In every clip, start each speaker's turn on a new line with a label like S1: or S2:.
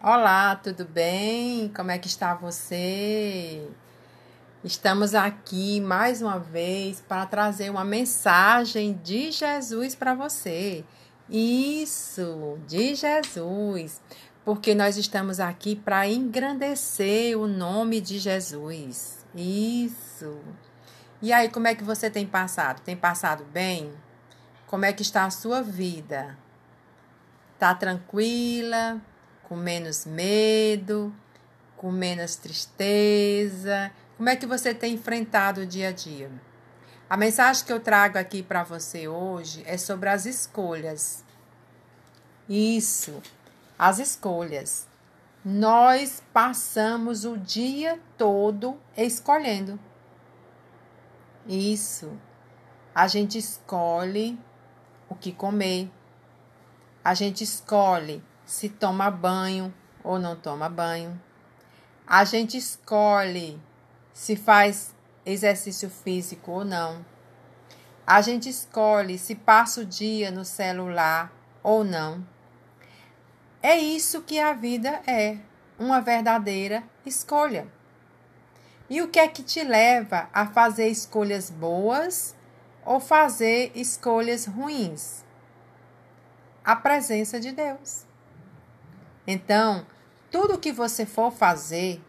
S1: Olá, tudo bem? Como é que está você? Estamos aqui mais uma vez para trazer uma mensagem de Jesus para você. Isso, de Jesus. Porque nós estamos aqui para engrandecer o nome de Jesus. Isso. E aí, como é que você tem passado? Tem passado bem? Como é que está a sua vida? Tá tranquila? Com menos medo, com menos tristeza? Como é que você tem enfrentado o dia a dia? A mensagem que eu trago aqui para você hoje é sobre as escolhas. Isso, as escolhas. Nós passamos o dia todo escolhendo. Isso. A gente escolhe o que comer. A gente escolhe se toma banho ou não toma banho. A gente escolhe se faz exercício físico ou não. A gente escolhe se passa o dia no celular ou não. É isso que a vida é, uma verdadeira escolha. E o que é que te leva a fazer escolhas boas ou fazer escolhas ruins? A presença de Deus. Então, tudo que você for fazer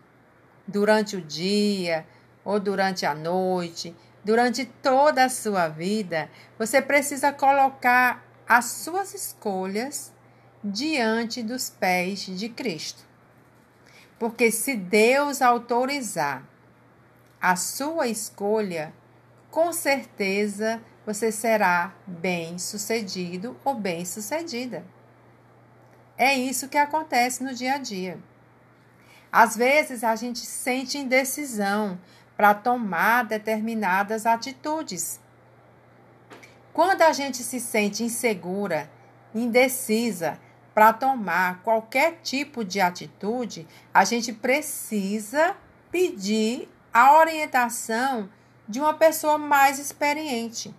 S1: durante o dia ou durante a noite, durante toda a sua vida, você precisa colocar as suas escolhas diante dos pés de Cristo. Porque se Deus autorizar a sua escolha, com certeza você será bem-sucedido ou bem-sucedida. É isso que acontece no dia a dia. Às vezes a gente sente indecisão para tomar determinadas atitudes. Quando a gente se sente insegura, indecisa para tomar qualquer tipo de atitude, a gente precisa pedir a orientação de uma pessoa mais experiente.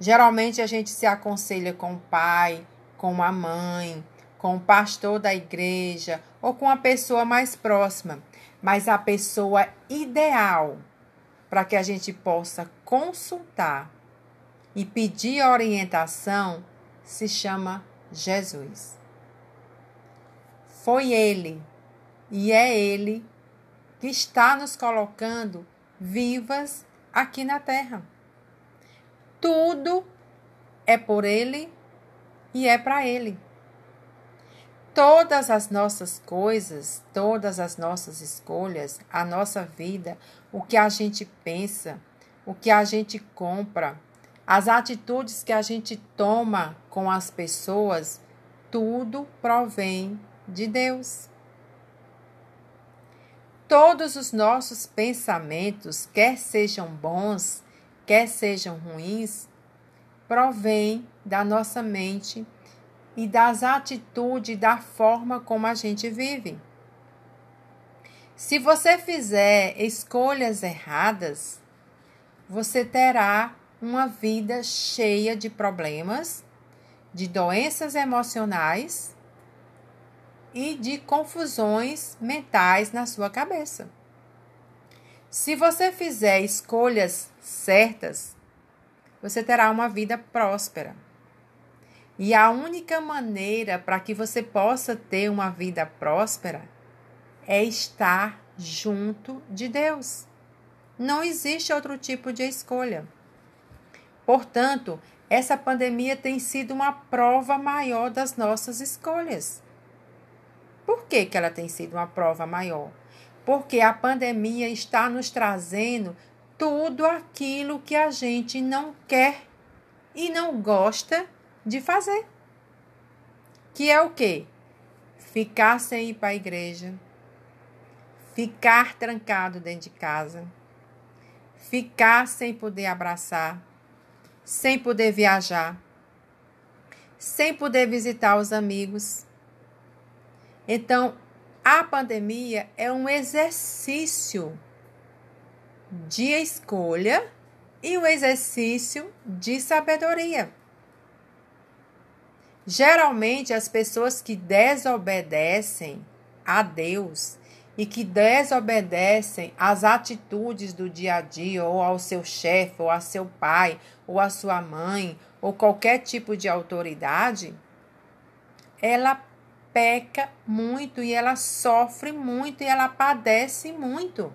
S1: Geralmente a gente se aconselha com o pai, com a mãe, com o pastor da igreja ou com a pessoa mais próxima, mas a pessoa ideal para que a gente possa consultar e pedir orientação se chama Jesus. Foi Ele e é Ele que está nos colocando vivas aqui na terra. Tudo é por Ele e é para Ele todas as nossas coisas, todas as nossas escolhas, a nossa vida, o que a gente pensa, o que a gente compra, as atitudes que a gente toma com as pessoas, tudo provém de Deus. Todos os nossos pensamentos, quer sejam bons, quer sejam ruins, provêm da nossa mente e das atitudes, da forma como a gente vive. Se você fizer escolhas erradas, você terá uma vida cheia de problemas, de doenças emocionais e de confusões mentais na sua cabeça. Se você fizer escolhas certas, você terá uma vida próspera. E a única maneira para que você possa ter uma vida próspera é estar junto de Deus. Não existe outro tipo de escolha. Portanto, essa pandemia tem sido uma prova maior das nossas escolhas. Por que, que ela tem sido uma prova maior? Porque a pandemia está nos trazendo tudo aquilo que a gente não quer e não gosta de fazer. Que é o quê? Ficar sem ir para a igreja, ficar trancado dentro de casa, ficar sem poder abraçar, sem poder viajar, sem poder visitar os amigos. Então, a pandemia é um exercício de escolha e um exercício de sabedoria. Geralmente, as pessoas que desobedecem a Deus e que desobedecem às atitudes do dia a dia, ou ao seu chefe, ou a seu pai, ou a sua mãe, ou qualquer tipo de autoridade, ela peca muito e ela sofre muito e ela padece muito.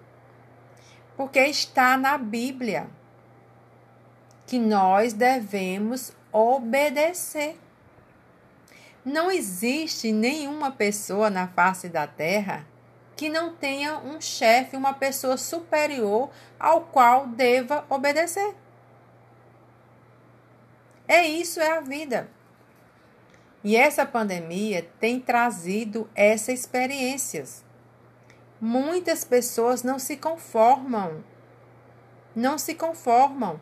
S1: Porque está na Bíblia que nós devemos obedecer. Não existe nenhuma pessoa na face da terra que não tenha um chefe, uma pessoa superior ao qual deva obedecer. É isso, é a vida. E essa pandemia tem trazido essas experiências. Muitas pessoas não se conformam, não se conformam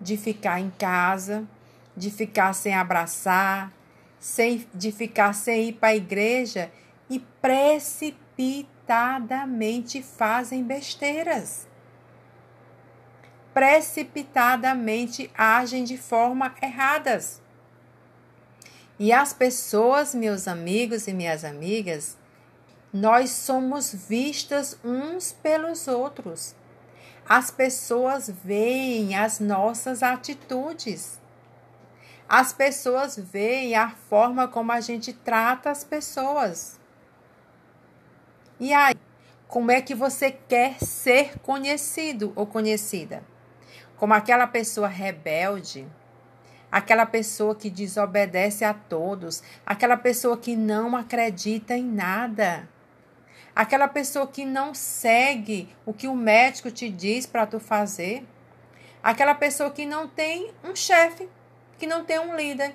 S1: de ficar em casa, de ficar sem abraçar, sem, de ficar sem ir para a igreja e precipitadamente fazem besteiras. Precipitadamente agem de forma erradas. E as pessoas, meus amigos e minhas amigas, nós somos vistas uns pelos outros. As pessoas veem as nossas atitudes. As pessoas veem a forma como a gente trata as pessoas. E aí, como é que você quer ser conhecido ou conhecida? Como aquela pessoa rebelde, aquela pessoa que desobedece a todos, aquela pessoa que não acredita em nada, aquela pessoa que não segue o que o médico te diz para tu fazer, aquela pessoa que não tem um chefe, que não tem um líder.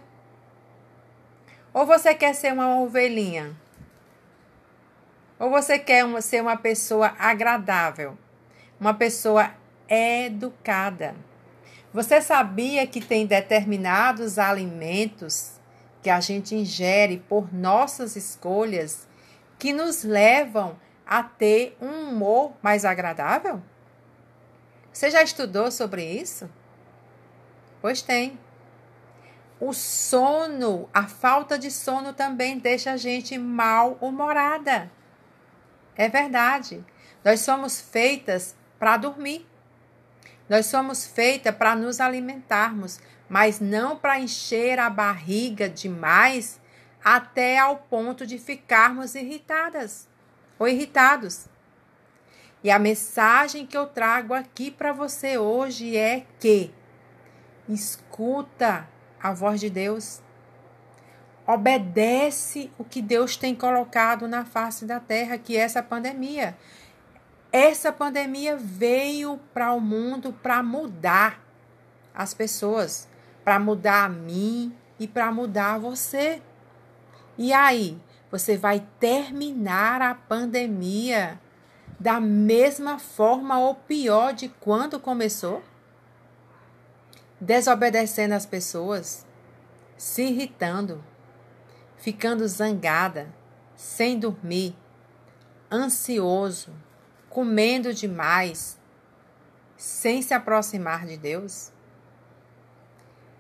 S1: Ou você quer ser uma ovelhinha? Ou você quer uma, ser uma pessoa agradável, uma pessoa educada? Você sabia que tem determinados alimentos que a gente ingere por nossas escolhas que nos levam a ter um humor mais agradável? Você já estudou sobre isso? Pois tem. O sono, a falta de sono também deixa a gente mal-humorada. É verdade. Nós somos feitas para dormir. Nós somos feitas para nos alimentarmos, mas não para encher a barriga demais até ao ponto de ficarmos irritadas ou irritados. E a mensagem que eu trago aqui para você hoje é que escuta a voz de Deus. Obedece o que Deus tem colocado na face da terra, que é essa pandemia. Essa pandemia veio para o mundo para mudar as pessoas, para mudar a mim e para mudar você. E aí, você vai terminar a pandemia da mesma forma ou pior de quando começou? Desobedecendo as pessoas, se irritando, ficando zangada, sem dormir, ansioso, comendo demais, sem se aproximar de Deus?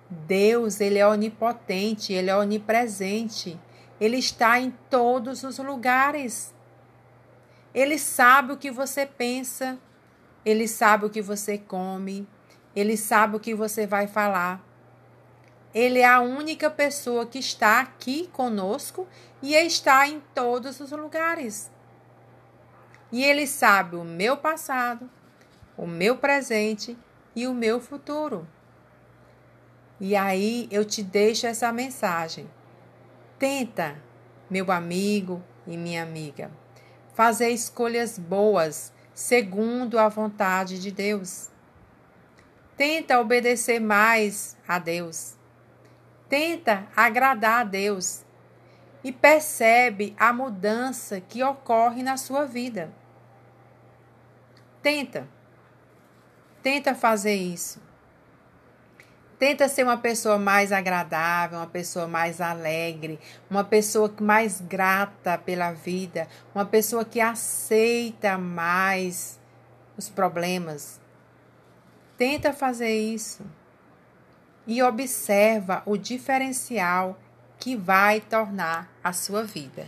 S1: Deus, ele é onipotente, ele é onipresente. Ele está em todos os lugares. Ele sabe o que você pensa, ele sabe o que você come, ele sabe o que você vai falar. Ele é a única pessoa que está aqui conosco e está em todos os lugares. E ele sabe o meu passado, o meu presente e o meu futuro. E aí eu te deixo essa mensagem. Tenta, meu amigo e minha amiga, fazer escolhas boas segundo a vontade de Deus. Tenta obedecer mais a Deus. Tenta agradar a Deus e percebe a mudança que ocorre na sua vida. Tenta. Tenta fazer isso. Tenta ser uma pessoa mais agradável, uma pessoa mais alegre, uma pessoa mais grata pela vida, uma pessoa que aceita mais os problemas. Tenta fazer isso e observa o diferencial que vai tornar a sua vida.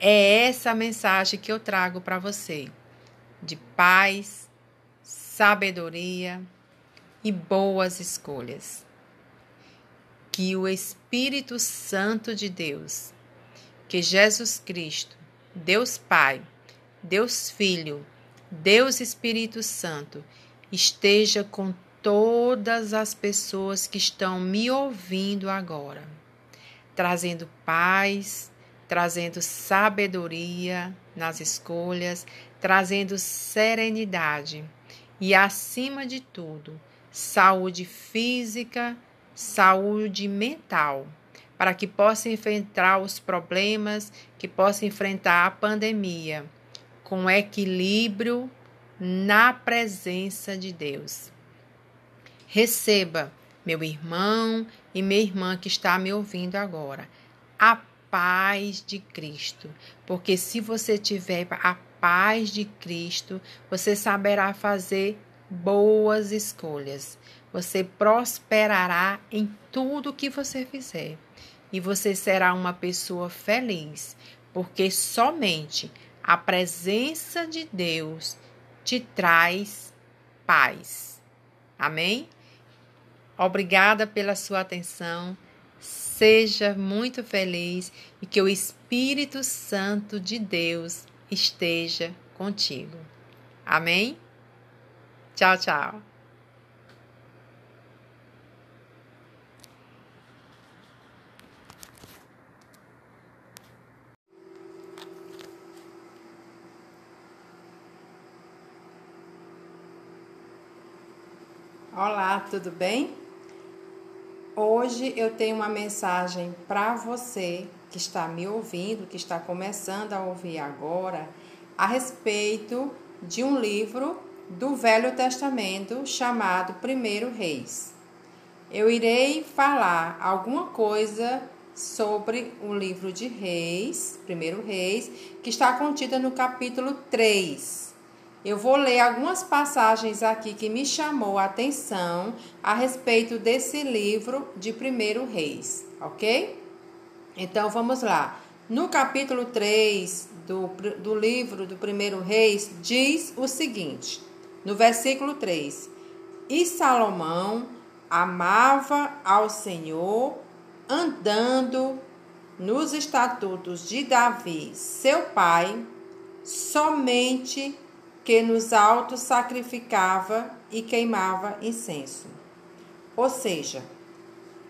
S1: É essa mensagem que eu trago para você de paz, sabedoria e boas escolhas. Que o Espírito Santo de Deus, que Jesus Cristo, Deus Pai, Deus Filho, Deus Espírito Santo, esteja com todas as pessoas que estão me ouvindo agora, trazendo paz, trazendo sabedoria nas escolhas, trazendo serenidade e, acima de tudo, saúde física, saúde mental, para que possa enfrentar os problemas, que possa enfrentar a pandemia com equilíbrio na presença de Deus. Receba, meu irmão e minha irmã que está me ouvindo agora, a paz de Cristo. Porque se você tiver a paz de Cristo, você saberá fazer boas escolhas. Você prosperará em tudo que você fizer. E você será uma pessoa feliz, porque somente a presença de Deus te traz paz. Amém? Obrigada pela sua atenção. Seja muito feliz e que o Espírito Santo de Deus esteja contigo. Amém? Tchau, tchau. Olá, tudo bem? Hoje eu tenho uma mensagem para você que está me ouvindo, que está começando a ouvir agora, a respeito de um livro do Velho Testamento chamado Primeiro Reis. Eu irei falar alguma coisa sobre o livro de Reis, Primeiro Reis, que está contida no capítulo 3 eu vou ler algumas passagens aqui que me chamou a atenção a respeito desse livro de Primeiro Reis, ok? Então vamos lá. No capítulo 3 do, do livro do Primeiro Reis, diz o seguinte: no versículo 3: E Salomão amava ao Senhor, andando nos estatutos de Davi, seu pai, somente que nos altos sacrificava e queimava incenso. Ou seja,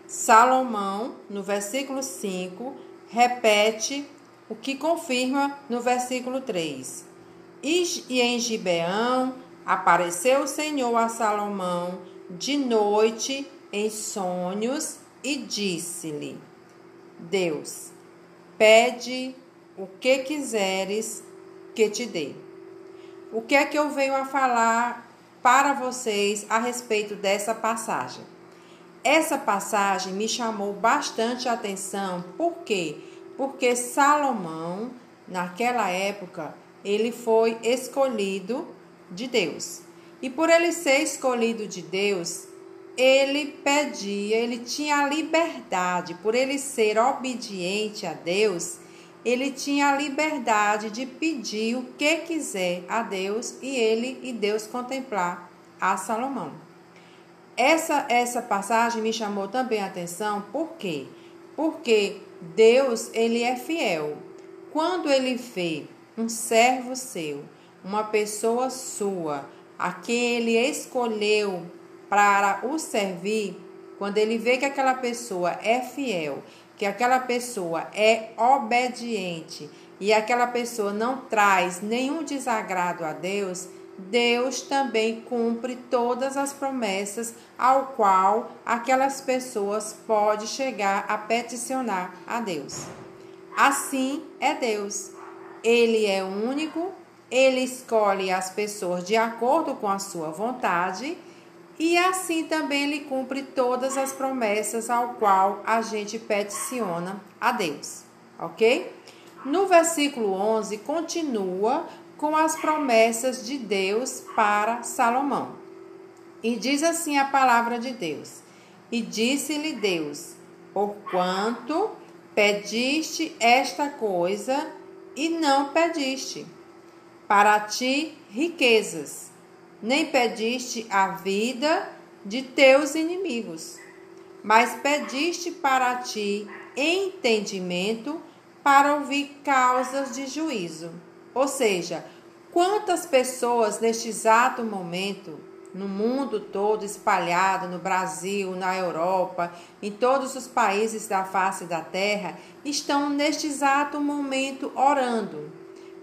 S1: Salomão, no versículo 5, repete o que confirma no versículo 3. E em Gibeão apareceu o Senhor a Salomão de noite em sonhos e disse-lhe: Deus, pede o que quiseres que te dê o que é que eu venho a falar para vocês a respeito dessa passagem? Essa passagem me chamou bastante atenção, por quê? Porque Salomão, naquela época, ele foi escolhido de Deus. E por ele ser escolhido de Deus, ele pedia, ele tinha a liberdade, por ele ser obediente a Deus, ele tinha a liberdade de pedir o que quiser a Deus e ele e Deus contemplar a Salomão. Essa essa passagem me chamou também a atenção, por quê? Porque Deus, ele é fiel. Quando ele vê um servo seu, uma pessoa sua, a quem ele escolheu para o servir, quando ele vê que aquela pessoa é fiel que aquela pessoa é obediente e aquela pessoa não traz nenhum desagrado a Deus, Deus também cumpre todas as promessas ao qual aquelas pessoas podem chegar a peticionar a Deus. Assim é Deus. Ele é único, ele escolhe as pessoas de acordo com a sua vontade e assim também ele cumpre todas as promessas ao qual a gente peticiona a Deus, ok? No versículo 11, continua com as promessas de Deus para Salomão. E diz assim a palavra de Deus: E disse-lhe Deus: Porquanto pediste esta coisa, e não pediste para ti riquezas, nem pediste a vida de teus inimigos, mas pediste para ti entendimento para ouvir causas de juízo. Ou seja, quantas pessoas neste exato momento, no mundo todo espalhado, no Brasil, na Europa, em todos os países da face da terra, estão neste exato momento orando,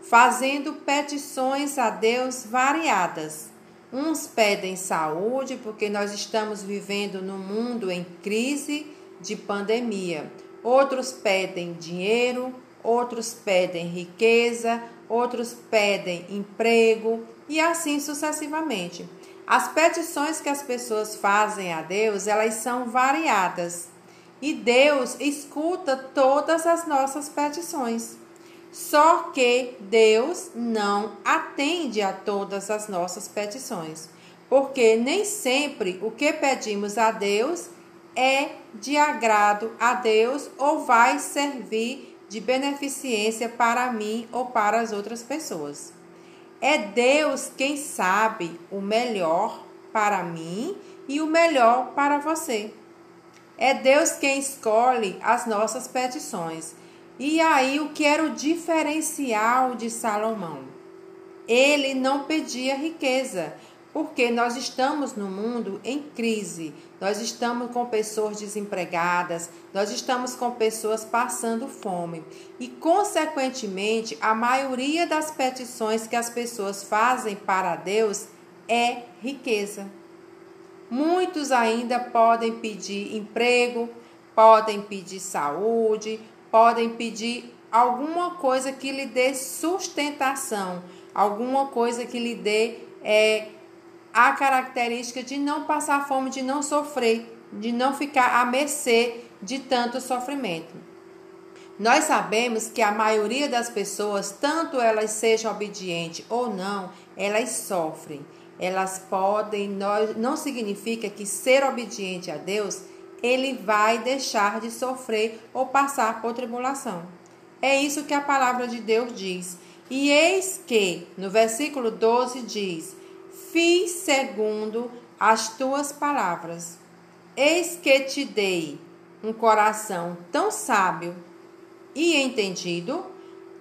S1: fazendo petições a Deus variadas. Uns pedem saúde, porque nós estamos vivendo num mundo em crise de pandemia. Outros pedem dinheiro, outros pedem riqueza, outros pedem emprego e assim sucessivamente. As petições que as pessoas fazem a Deus, elas são variadas. E Deus escuta todas as nossas petições. Só que Deus não atende a todas as nossas petições, porque nem sempre o que pedimos a Deus é de agrado a Deus ou vai servir de beneficência para mim ou para as outras pessoas. É Deus quem sabe o melhor para mim e o melhor para você. É Deus quem escolhe as nossas petições. E aí, o que era o diferencial de Salomão? Ele não pedia riqueza, porque nós estamos no mundo em crise, nós estamos com pessoas desempregadas, nós estamos com pessoas passando fome. E, consequentemente, a maioria das petições que as pessoas fazem para Deus é riqueza. Muitos ainda podem pedir emprego, podem pedir saúde, podem pedir alguma coisa que lhe dê sustentação, alguma coisa que lhe dê é, a característica de não passar fome, de não sofrer, de não ficar à mercê de tanto sofrimento. Nós sabemos que a maioria das pessoas, tanto elas sejam obedientes ou não, elas sofrem. Elas podem, não significa que ser obediente a Deus ele vai deixar de sofrer ou passar por tribulação. É isso que a palavra de Deus diz. E eis que, no versículo 12 diz: Fiz segundo as tuas palavras. Eis que te dei um coração tão sábio e entendido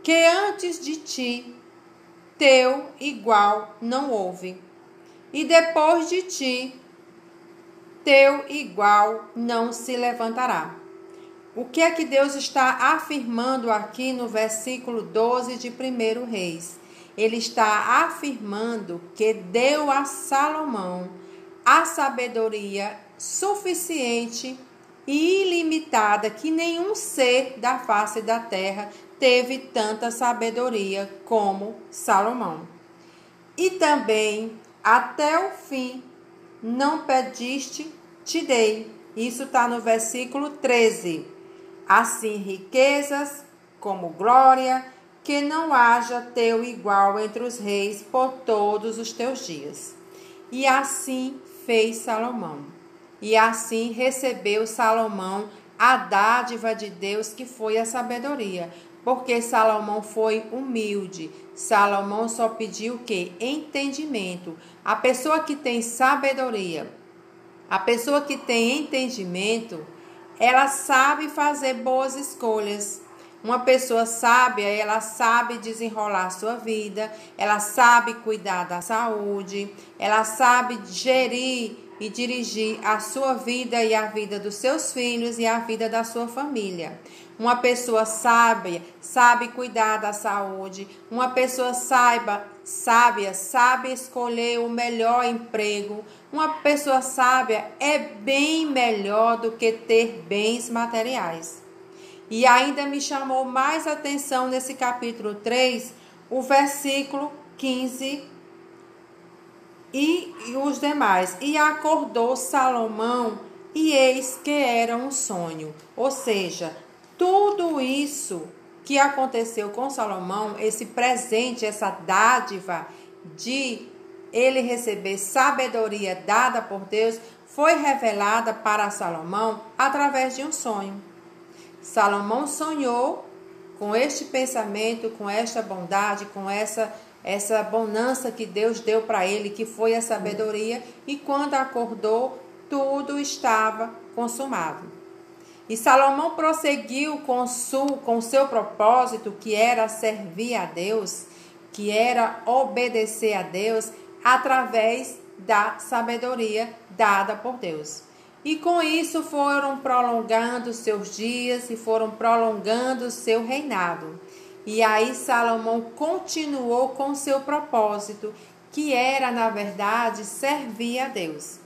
S1: que antes de ti teu igual não houve, e depois de ti teu igual não se levantará. O que é que Deus está afirmando aqui no versículo 12 de 1 Reis? Ele está afirmando que deu a Salomão a sabedoria suficiente e ilimitada que nenhum ser da face da terra teve tanta sabedoria como Salomão. E também, até o fim, não pediste, te dei. Isso está no versículo 13. Assim, riquezas como glória, que não haja teu igual entre os reis por todos os teus dias. E assim fez Salomão. E assim recebeu Salomão a dádiva de Deus, que foi a sabedoria. Porque Salomão foi humilde. Salomão só pediu o que? Entendimento. A pessoa que tem sabedoria, a pessoa que tem entendimento, ela sabe fazer boas escolhas. Uma pessoa sábia, ela sabe desenrolar a sua vida, ela sabe cuidar da saúde, ela sabe gerir e dirigir a sua vida e a vida dos seus filhos e a vida da sua família. Uma pessoa sábia sabe cuidar da saúde. Uma pessoa saiba, sábia sabe escolher o melhor emprego. Uma pessoa sábia é bem melhor do que ter bens materiais. E ainda me chamou mais atenção nesse capítulo 3, o versículo 15 e, e os demais. E acordou Salomão, e eis que era um sonho. Ou seja, tudo isso que aconteceu com Salomão, esse presente, essa dádiva de ele receber sabedoria dada por Deus, foi revelada para Salomão através de um sonho. Salomão sonhou com este pensamento, com esta bondade, com essa essa bonança que Deus deu para ele, que foi a sabedoria, e quando acordou, tudo estava consumado. E Salomão prosseguiu com, com seu propósito, que era servir a Deus, que era obedecer a Deus, através da sabedoria dada por Deus. E com isso foram prolongando seus dias e foram prolongando seu reinado. E aí Salomão continuou com seu propósito, que era, na verdade, servir a Deus.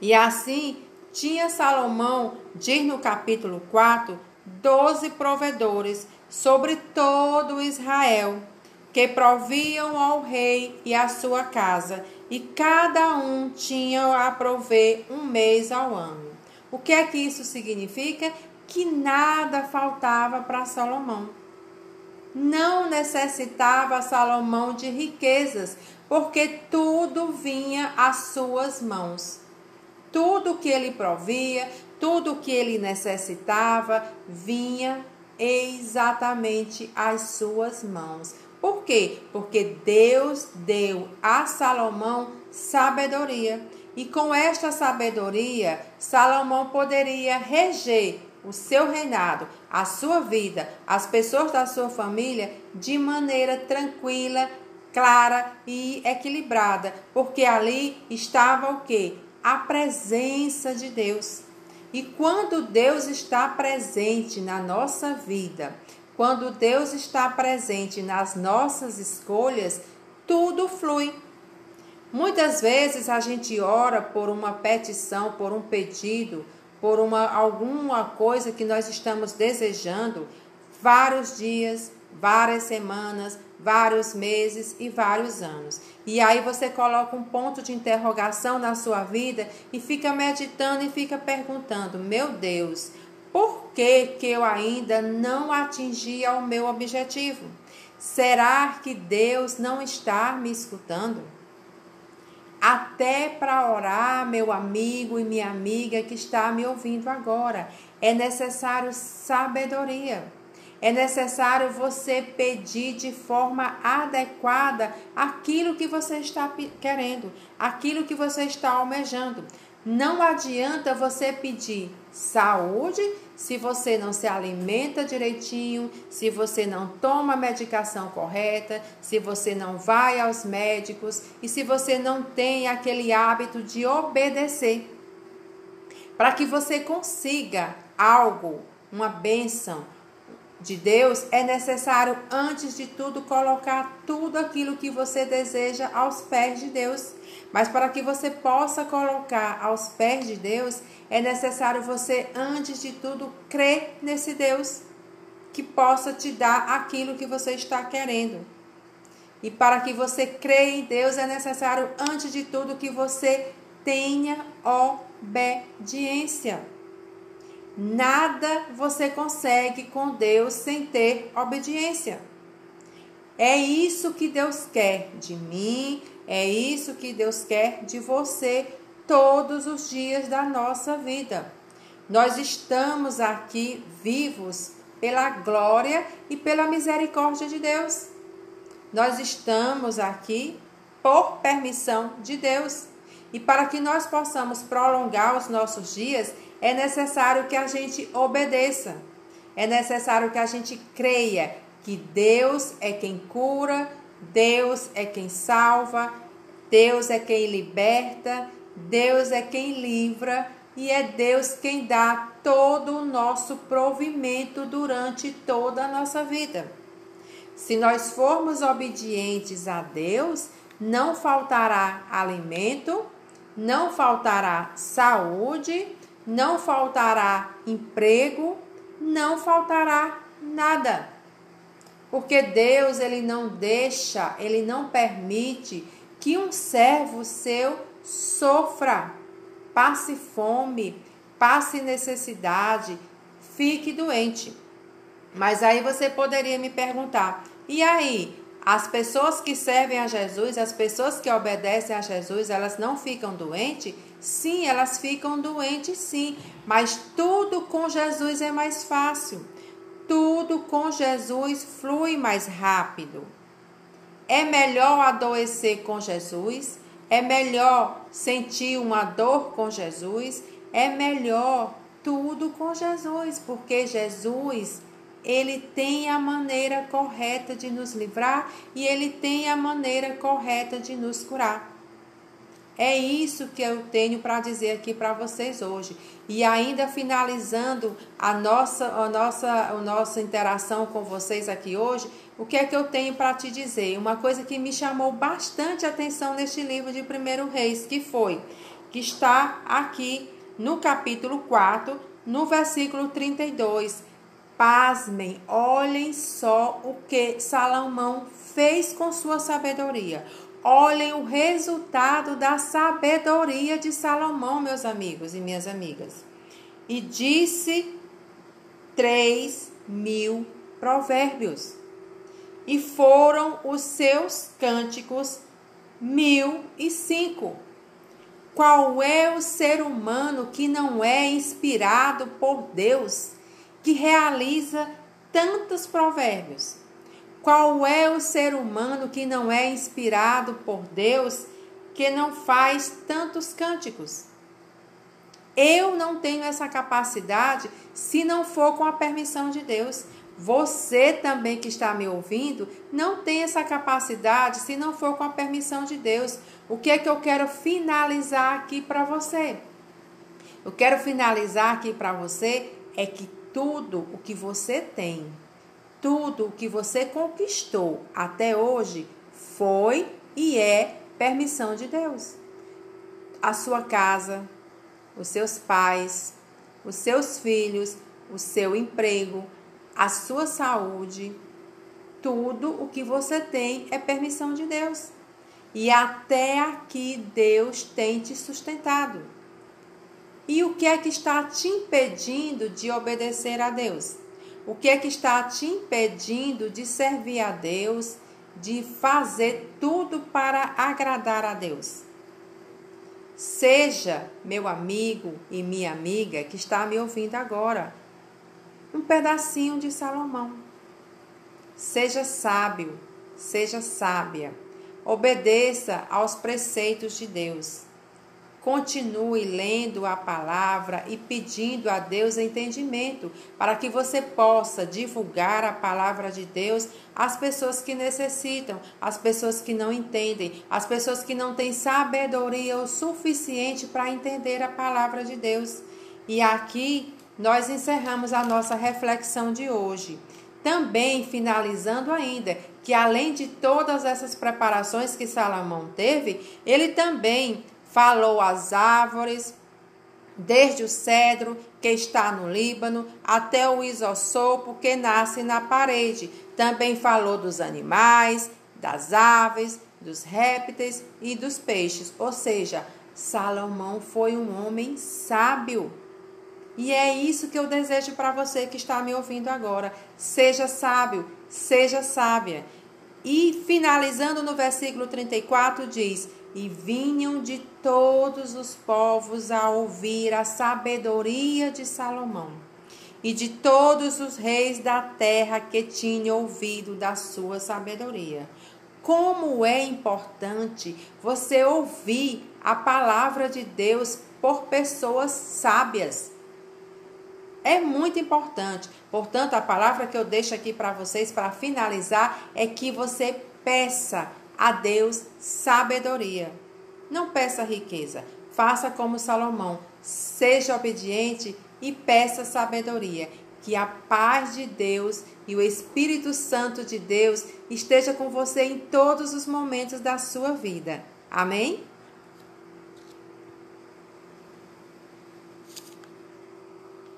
S1: E assim tinha Salomão, diz no capítulo 4, doze provedores sobre todo Israel, que proviam ao rei e à sua casa, e cada um tinha a prover um mês ao ano. O que é que isso significa? Que nada faltava para Salomão. Não necessitava Salomão de riquezas, porque tudo vinha às suas mãos. Tudo que ele provia, tudo que ele necessitava, vinha exatamente às suas mãos. Por quê? Porque Deus deu a Salomão sabedoria. E com esta sabedoria, Salomão poderia reger o seu reinado, a sua vida, as pessoas da sua família de maneira tranquila, clara e equilibrada, porque ali estava o que? A presença de Deus. E quando Deus está presente na nossa vida, quando Deus está presente nas nossas escolhas, tudo flui. Muitas vezes a gente ora por uma petição, por um pedido, por uma alguma coisa que nós estamos desejando, vários dias, várias semanas, vários meses e vários anos. E aí você coloca um ponto de interrogação na sua vida e fica meditando e fica perguntando: "Meu Deus, por que, que eu ainda não atingi ao meu objetivo? Será que Deus não está me escutando? Até para orar, meu amigo e minha amiga que está me ouvindo agora, é necessário sabedoria. É necessário você pedir de forma adequada aquilo que você está querendo, aquilo que você está almejando. Não adianta você pedir saúde se você não se alimenta direitinho, se você não toma a medicação correta, se você não vai aos médicos e se você não tem aquele hábito de obedecer. Para que você consiga algo, uma bênção, de Deus, é necessário, antes de tudo, colocar tudo aquilo que você deseja aos pés de Deus. Mas para que você possa colocar aos pés de Deus, é necessário você, antes de tudo, crer nesse Deus que possa te dar aquilo que você está querendo. E para que você creia em Deus, é necessário, antes de tudo, que você tenha obediência. Nada você consegue com Deus sem ter obediência. É isso que Deus quer de mim, é isso que Deus quer de você todos os dias da nossa vida. Nós estamos aqui vivos pela glória e pela misericórdia de Deus. Nós estamos aqui por permissão de Deus. E para que nós possamos prolongar os nossos dias, é necessário que a gente obedeça. É necessário que a gente creia que Deus é quem cura, Deus é quem salva, Deus é quem liberta, Deus é quem livra e é Deus quem dá todo o nosso provimento durante toda a nossa vida. Se nós formos obedientes a Deus, não faltará alimento, não faltará saúde, não faltará emprego, não faltará nada. Porque Deus, ele não deixa, ele não permite que um servo seu sofra, passe fome, passe necessidade, fique doente. Mas aí você poderia me perguntar: e aí? As pessoas que servem a Jesus, as pessoas que obedecem a Jesus, elas não ficam doentes? Sim, elas ficam doentes, sim, mas tudo com Jesus é mais fácil. tudo com Jesus flui mais rápido. É melhor adoecer com Jesus, é melhor sentir uma dor com Jesus, é melhor tudo com Jesus, porque Jesus ele tem a maneira correta de nos livrar e ele tem a maneira correta de nos curar. É isso que eu tenho para dizer aqui para vocês hoje. E ainda finalizando a nossa, a, nossa, a nossa interação com vocês aqui hoje, o que é que eu tenho para te dizer? Uma coisa que me chamou bastante atenção neste livro de 1 Reis, que foi, que está aqui no capítulo 4, no versículo 32 Pasmem, olhem só o que Salomão fez com sua sabedoria. Olhem o resultado da sabedoria de Salomão, meus amigos e minhas amigas. E disse três mil provérbios. E foram os seus cânticos mil e cinco. Qual é o ser humano que não é inspirado por Deus? Que realiza tantos provérbios? Qual é o ser humano que não é inspirado por Deus, que não faz tantos cânticos? Eu não tenho essa capacidade se não for com a permissão de Deus. Você também que está me ouvindo não tem essa capacidade se não for com a permissão de Deus. O que é que eu quero finalizar aqui para você? Eu quero finalizar aqui para você é que tudo o que você tem, tudo o que você conquistou até hoje foi e é permissão de Deus. A sua casa, os seus pais, os seus filhos, o seu emprego, a sua saúde, tudo o que você tem é permissão de Deus. E até aqui Deus tem te sustentado. E o que é que está te impedindo de obedecer a Deus? O que é que está te impedindo de servir a Deus, de fazer tudo para agradar a Deus? Seja meu amigo e minha amiga que está me ouvindo agora, um pedacinho de Salomão. Seja sábio, seja sábia, obedeça aos preceitos de Deus. Continue lendo a palavra e pedindo a Deus entendimento para que você possa divulgar a palavra de Deus às pessoas que necessitam, às pessoas que não entendem, às pessoas que não têm sabedoria o suficiente para entender a palavra de Deus. E aqui nós encerramos a nossa reflexão de hoje. Também finalizando ainda que além de todas essas preparações que Salomão teve, ele também Falou às árvores, desde o cedro que está no Líbano até o isossopo que nasce na parede. Também falou dos animais, das aves, dos répteis e dos peixes. Ou seja, Salomão foi um homem sábio. E é isso que eu desejo para você que está me ouvindo agora. Seja sábio, seja sábia. E finalizando no versículo 34 diz: e vinham de todos os povos a ouvir a sabedoria de Salomão, e de todos os reis da terra que tinham ouvido da sua sabedoria. Como é importante você ouvir a palavra de Deus por pessoas sábias. É muito importante. Portanto, a palavra que eu deixo aqui para vocês para finalizar é que você peça a Deus sabedoria. Não peça riqueza, faça como Salomão, seja obediente e peça sabedoria. Que a paz de Deus e o Espírito Santo de Deus esteja com você em todos os momentos da sua vida. Amém?